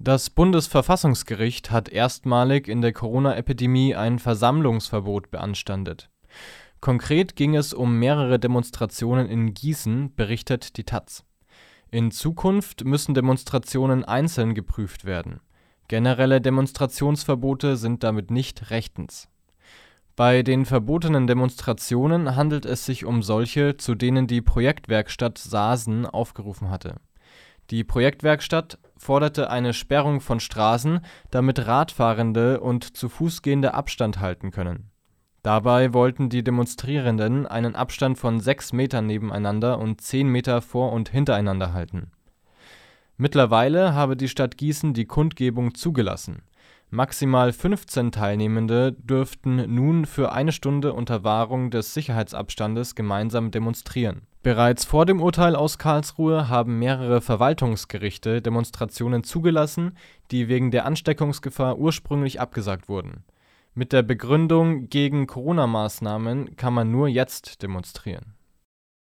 Das Bundesverfassungsgericht hat erstmalig in der Corona-Epidemie ein Versammlungsverbot beanstandet. Konkret ging es um mehrere Demonstrationen in Gießen, berichtet die taz. In Zukunft müssen Demonstrationen einzeln geprüft werden. Generelle Demonstrationsverbote sind damit nicht rechtens. Bei den verbotenen Demonstrationen handelt es sich um solche, zu denen die Projektwerkstatt Saasen aufgerufen hatte die Projektwerkstatt forderte eine Sperrung von Straßen, damit Radfahrende und zu Fuß Gehende Abstand halten können. Dabei wollten die Demonstrierenden einen Abstand von sechs Metern nebeneinander und zehn Meter vor und hintereinander halten. Mittlerweile habe die Stadt Gießen die Kundgebung zugelassen Maximal 15 Teilnehmende dürften nun für eine Stunde unter Wahrung des Sicherheitsabstandes gemeinsam demonstrieren. Bereits vor dem Urteil aus Karlsruhe haben mehrere Verwaltungsgerichte Demonstrationen zugelassen, die wegen der Ansteckungsgefahr ursprünglich abgesagt wurden. Mit der Begründung gegen Corona-Maßnahmen kann man nur jetzt demonstrieren